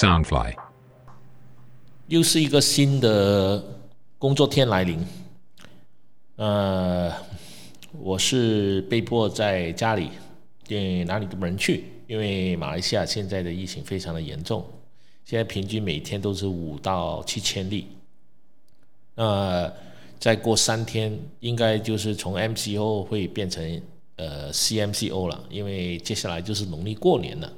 Soundfly，又是一个新的工作天来临。呃，我是被迫在家里，因哪里都不能去，因为马来西亚现在的疫情非常的严重，现在平均每天都是五到七千例。那再过三天，应该就是从 MCO 会变成呃 CMCO 了，因为接下来就是农历过年了。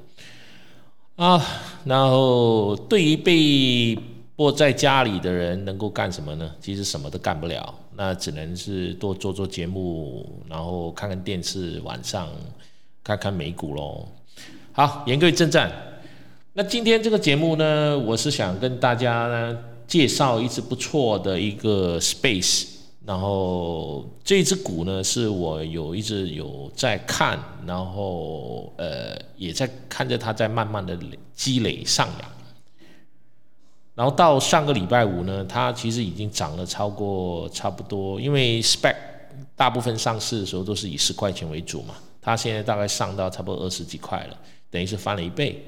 啊，然后对于被迫在家里的人，能够干什么呢？其实什么都干不了，那只能是多做做节目，然后看看电视，晚上看看美股喽。好，言归正传，那今天这个节目呢，我是想跟大家呢介绍一只不错的一个 Space。然后这只股呢，是我有一直有在看，然后呃也在看着它在慢慢的积累上扬。然后到上个礼拜五呢，它其实已经涨了超过差不多，因为 Spec 大部分上市的时候都是以十块钱为主嘛，它现在大概上到差不多二十几块了，等于是翻了一倍。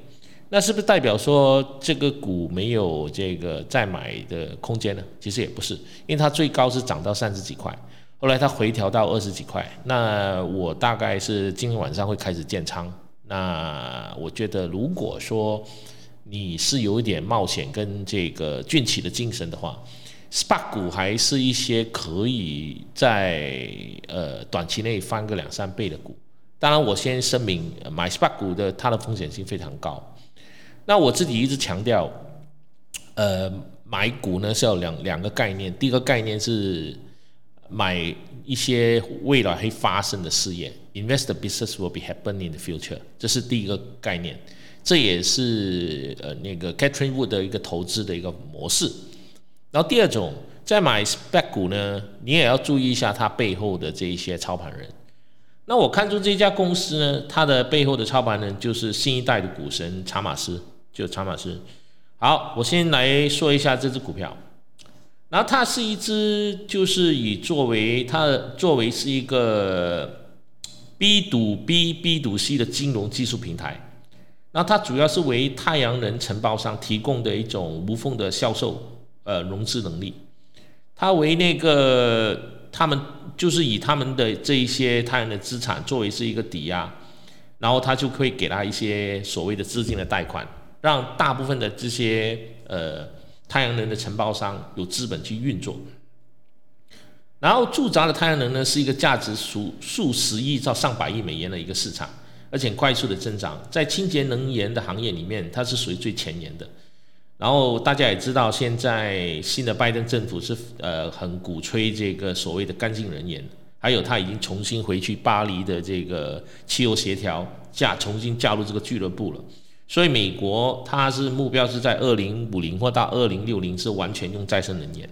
那是不是代表说这个股没有这个再买的空间呢？其实也不是，因为它最高是涨到三十几块，后来它回调到二十几块。那我大概是今天晚上会开始建仓。那我觉得，如果说你是有一点冒险跟这个俊起的精神的话，SPAC 股还是一些可以在呃短期内翻个两三倍的股。当然，我先声明，买 SPAC 股的它的风险性非常高。那我自己一直强调，呃，买股呢是要两两个概念。第一个概念是买一些未来会发生的事业，invest the business will be happen in the future，这是第一个概念。这也是呃那个 Catherine Wood 的一个投资的一个模式。然后第二种，在买 spec 股呢，你也要注意一下它背后的这一些操盘人。那我看出这家公司呢，它的背后的操盘人就是新一代的股神查马斯。就查马斯，好，我先来说一下这只股票。然后它是一只，就是以作为它作为是一个 B 赌 B B 赌 C 的金融技术平台。然后它主要是为太阳能承包商提供的一种无缝的销售呃融资能力。它为那个他们就是以他们的这一些太阳能资产作为是一个抵押，然后他就可以给他一些所谓的资金的贷款。让大部分的这些呃太阳能的承包商有资本去运作，然后驻扎的太阳能呢是一个价值数数十亿到上百亿美元的一个市场，而且快速的增长，在清洁能源的行业里面，它是属于最前沿的。然后大家也知道，现在新的拜登政府是呃很鼓吹这个所谓的干净能源，还有他已经重新回去巴黎的这个气候协调加重新加入这个俱乐部了。所以美国它是目标是在二零五零或到二零六零是完全用再生能源，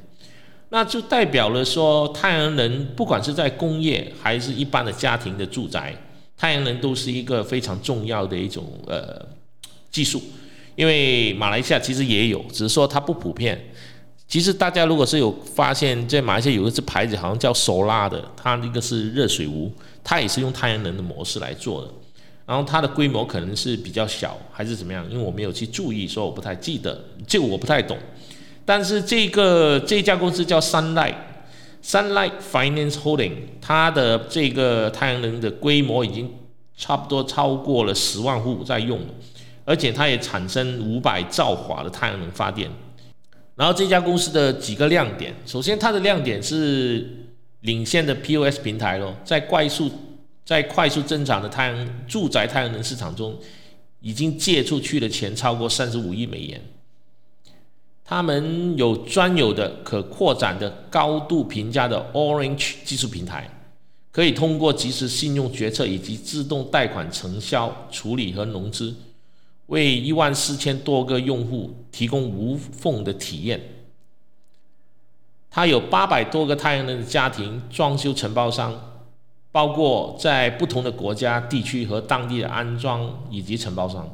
那就代表了说太阳能不管是在工业还是一般的家庭的住宅，太阳能都是一个非常重要的一种呃技术。因为马来西亚其实也有，只是说它不普遍。其实大家如果是有发现，在马来西亚有一只牌子好像叫索拉的，它那个是热水壶，它也是用太阳能的模式来做的。然后它的规模可能是比较小，还是怎么样？因为我没有去注意，所以我不太记得，这个我不太懂。但是这个这家公司叫 Sunlight，Sunlight Finance Holding，它的这个太阳能的规模已经差不多超过了十万户在用了，而且它也产生五百兆瓦的太阳能发电。然后这家公司的几个亮点，首先它的亮点是领先的 POS 平台咯，在快速。在快速增长的太阳住宅太阳能市场中，已经借出去的钱超过三十五亿美元。他们有专有的可扩展的高度评价的 Orange 技术平台，可以通过即时信用决策以及自动贷款承销处理和融资，为一万四千多个用户提供无缝的体验。它有八百多个太阳能的家庭装修承包商。包括在不同的国家、地区和当地的安装以及承包商，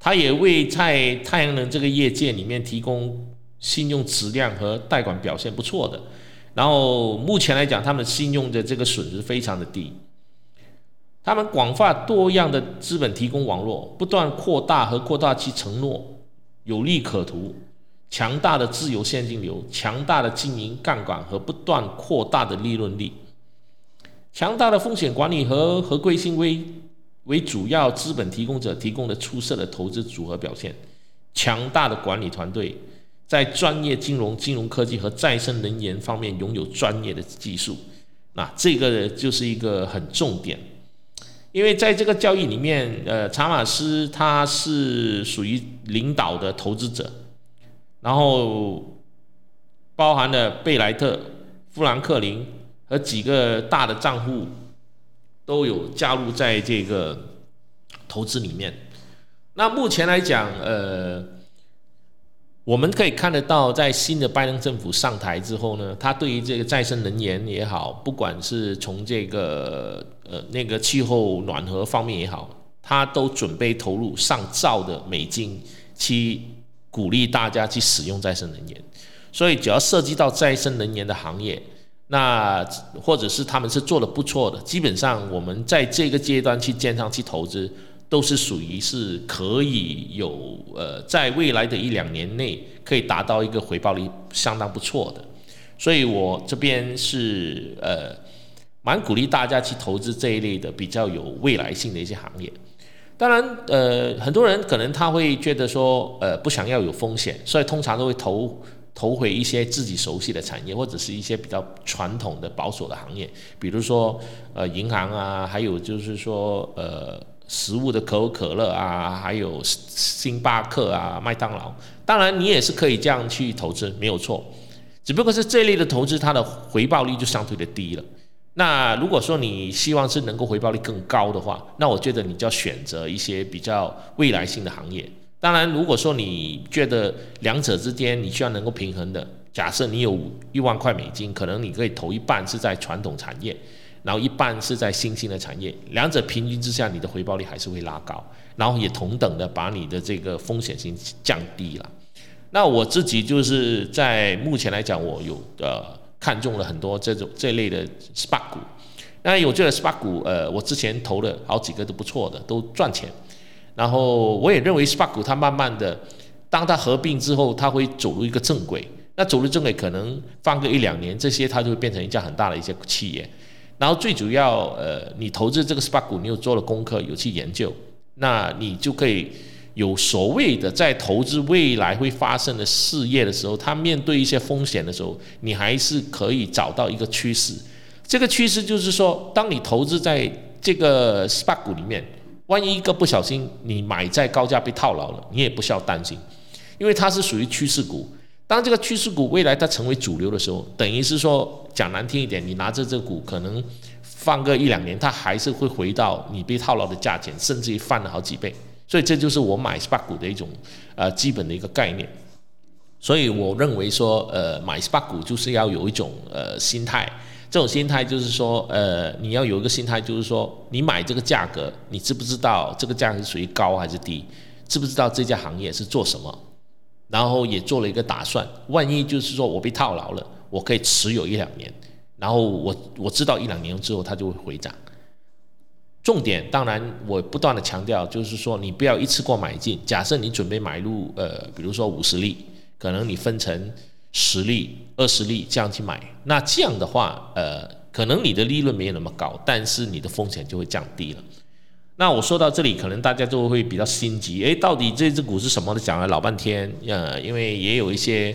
他也为在太阳能这个业界里面提供信用质量和贷款表现不错的。然后目前来讲，他们信用的这个损失非常的低。他们广泛多样的资本提供网络，不断扩大和扩大其承诺有利可图、强大的自由现金流、强大的经营杠杆和不断扩大的利润率、强大的风险管理和合规性为为主要资本提供者提供的出色的投资组合表现、强大的管理团队，在专业金融、金融科技和再生能源方面拥有专业的技术。那这个就是一个很重点。因为在这个交易里面，呃，查马斯他是属于领导的投资者，然后包含了贝莱特、富兰克林而几个大的账户都有加入在这个投资里面。那目前来讲，呃。我们可以看得到，在新的拜登政府上台之后呢，他对于这个再生能源也好，不管是从这个呃那个气候暖和方面也好，他都准备投入上兆的美金去鼓励大家去使用再生能源。所以，只要涉及到再生能源的行业，那或者是他们是做的不错的，基本上我们在这个阶段去建仓去投资。都是属于是可以有呃，在未来的一两年内可以达到一个回报率相当不错的，所以我这边是呃蛮鼓励大家去投资这一类的比较有未来性的一些行业。当然，呃，很多人可能他会觉得说，呃，不想要有风险，所以通常都会投投回一些自己熟悉的产业，或者是一些比较传统的保守的行业，比如说呃银行啊，还有就是说呃。食物的可口可乐啊，还有星巴克啊，麦当劳。当然，你也是可以这样去投资，没有错。只不过是这类的投资，它的回报率就相对的低了。那如果说你希望是能够回报率更高的话，那我觉得你就要选择一些比较未来性的行业。当然，如果说你觉得两者之间你需要能够平衡的，假设你有一万块美金，可能你可以投一半是在传统产业。然后一半是在新兴的产业，两者平均之下，你的回报率还是会拉高，然后也同等的把你的这个风险性降低了。那我自己就是在目前来讲，我有呃看中了很多这种这类的 SPAC 股。那有这个 SPAC 股，呃，我之前投了好几个都不错的，都赚钱。然后我也认为 Spark 股它慢慢的，当它合并之后，它会走入一个正轨。那走入正轨，可能放个一两年，这些它就会变成一家很大的一些企业。然后最主要，呃，你投资这个 Spark 股，你有做了功课，有去研究，那你就可以有所谓的在投资未来会发生的事业的时候，它面对一些风险的时候，你还是可以找到一个趋势。这个趋势就是说，当你投资在这个 Spark 股里面，万一一个不小心你买在高价被套牢了，你也不需要担心，因为它是属于趋势股。当这个趋势股未来它成为主流的时候，等于是说讲难听一点，你拿着这股可能放个一两年，它还是会回到你被套牢的价钱，甚至于翻了好几倍。所以这就是我买 SPAC 股的一种呃基本的一个概念。所以我认为说，呃，买 SPAC 股就是要有一种呃心态，这种心态就是说，呃，你要有一个心态，就是说你买这个价格，你知不知道这个价格属于高还是低？知不知道这家行业是做什么？然后也做了一个打算，万一就是说我被套牢了，我可以持有一两年，然后我我知道一两年之后它就会回涨。重点当然我不断的强调，就是说你不要一次过买进。假设你准备买入呃，比如说五十粒，可能你分成十粒、二十粒这样去买，那这样的话，呃，可能你的利润没有那么高，但是你的风险就会降低了。那我说到这里，可能大家就会比较心急，诶，到底这只股是什么的？讲了老半天，呃，因为也有一些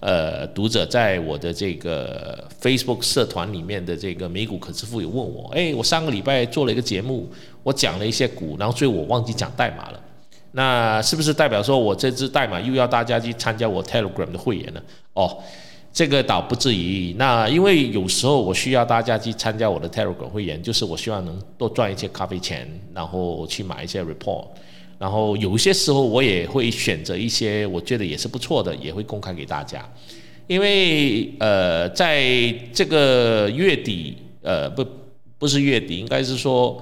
呃读者在我的这个 Facebook 社团里面的这个美股可支付有问我，诶，我上个礼拜做了一个节目，我讲了一些股，然后最后我忘记讲代码了，那是不是代表说我这支代码又要大家去参加我 Telegram 的会员呢？哦。这个倒不至于，那因为有时候我需要大家去参加我的 Telegram 会员，就是我希望能多赚一些咖啡钱，然后去买一些 report，然后有些时候我也会选择一些我觉得也是不错的，也会公开给大家。因为呃，在这个月底，呃，不不是月底，应该是说，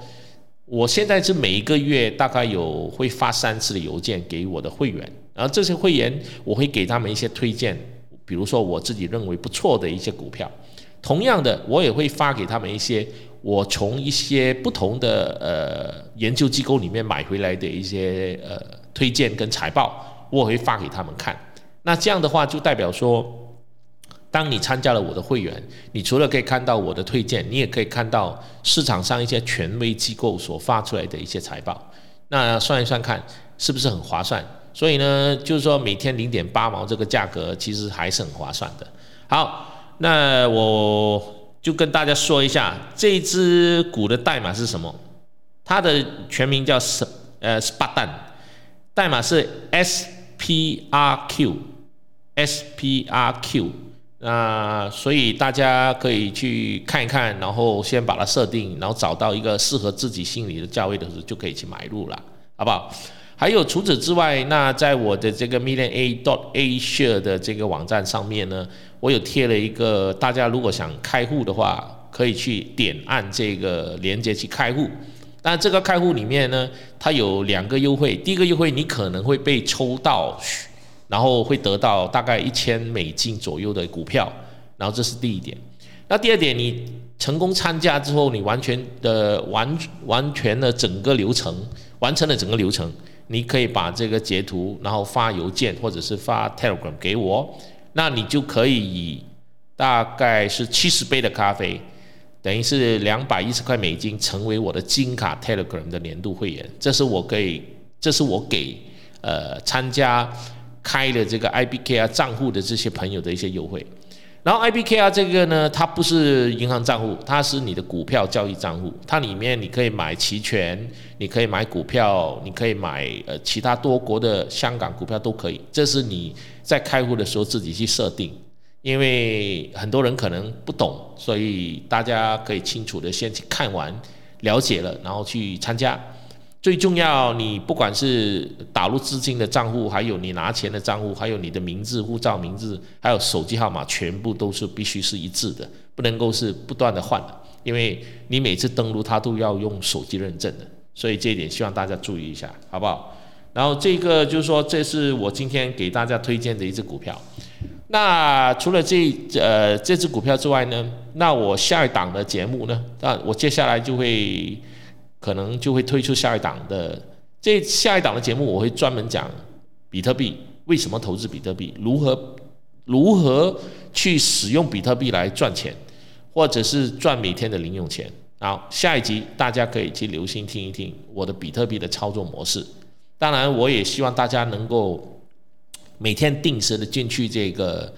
我现在是每一个月大概有会发三次的邮件给我的会员，然后这些会员我会给他们一些推荐。比如说我自己认为不错的一些股票，同样的，我也会发给他们一些我从一些不同的呃研究机构里面买回来的一些呃推荐跟财报，我会发给他们看。那这样的话就代表说，当你参加了我的会员，你除了可以看到我的推荐，你也可以看到市场上一些权威机构所发出来的一些财报。那算一算看，是不是很划算？所以呢，就是说每天零点八毛这个价格，其实还是很划算的。好，那我就跟大家说一下这只股的代码是什么。它的全名叫 S 呃 s p a t a n 代码是 SPRQ，SPRQ。那所以大家可以去看一看，然后先把它设定，然后找到一个适合自己心理的价位的时候，就可以去买入了，好不好？还有除此之外，那在我的这个 Million A dot asia 的这个网站上面呢，我有贴了一个，大家如果想开户的话，可以去点按这个链接去开户。那这个开户里面呢，它有两个优惠，第一个优惠你可能会被抽到，然后会得到大概一千美金左右的股票，然后这是第一点。那第二点，你成功参加之后，你完全的完完全的整个流程完成了整个流程。你可以把这个截图，然后发邮件或者是发 Telegram 给我，那你就可以以大概是七十杯的咖啡，等于是两百一十块美金，成为我的金卡 Telegram 的年度会员。这是我给，这是我给呃参加开了这个 IBK 啊账户的这些朋友的一些优惠。然后 IBKR 这个呢，它不是银行账户，它是你的股票交易账户。它里面你可以买期权，你可以买股票，你可以买呃其他多国的香港股票都可以。这是你在开户的时候自己去设定，因为很多人可能不懂，所以大家可以清楚的先去看完，了解了，然后去参加。最重要，你不管是打入资金的账户，还有你拿钱的账户，还有你的名字、护照名字，还有手机号码，全部都是必须是一致的，不能够是不断的换的，因为你每次登录它都要用手机认证的，所以这一点希望大家注意一下，好不好？然后这个就是说，这是我今天给大家推荐的一只股票。那除了这呃这只股票之外呢，那我下一档的节目呢，那我接下来就会。可能就会推出下一档的这下一档的节目，我会专门讲比特币为什么投资比特币，如何如何去使用比特币来赚钱，或者是赚每天的零用钱。好，下一集大家可以去留心听一听我的比特币的操作模式。当然，我也希望大家能够每天定时的进去这个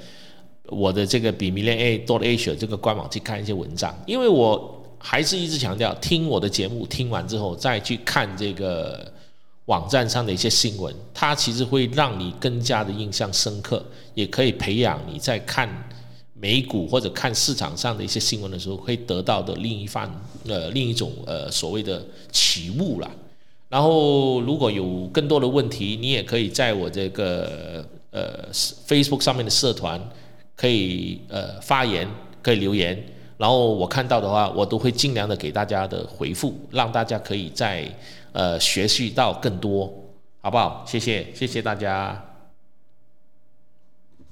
我的这个比 Million A dot Asia 这个官网去看一些文章，因为我。还是一直强调，听我的节目，听完之后再去看这个网站上的一些新闻，它其实会让你更加的印象深刻，也可以培养你在看美股或者看市场上的一些新闻的时候，会得到的另一番呃另一种呃所谓的启悟啦。然后如果有更多的问题，你也可以在我这个呃 Facebook 上面的社团可以呃发言，可以留言。然后我看到的话，我都会尽量的给大家的回复，让大家可以在呃学习到更多，好不好？谢谢，谢谢大家。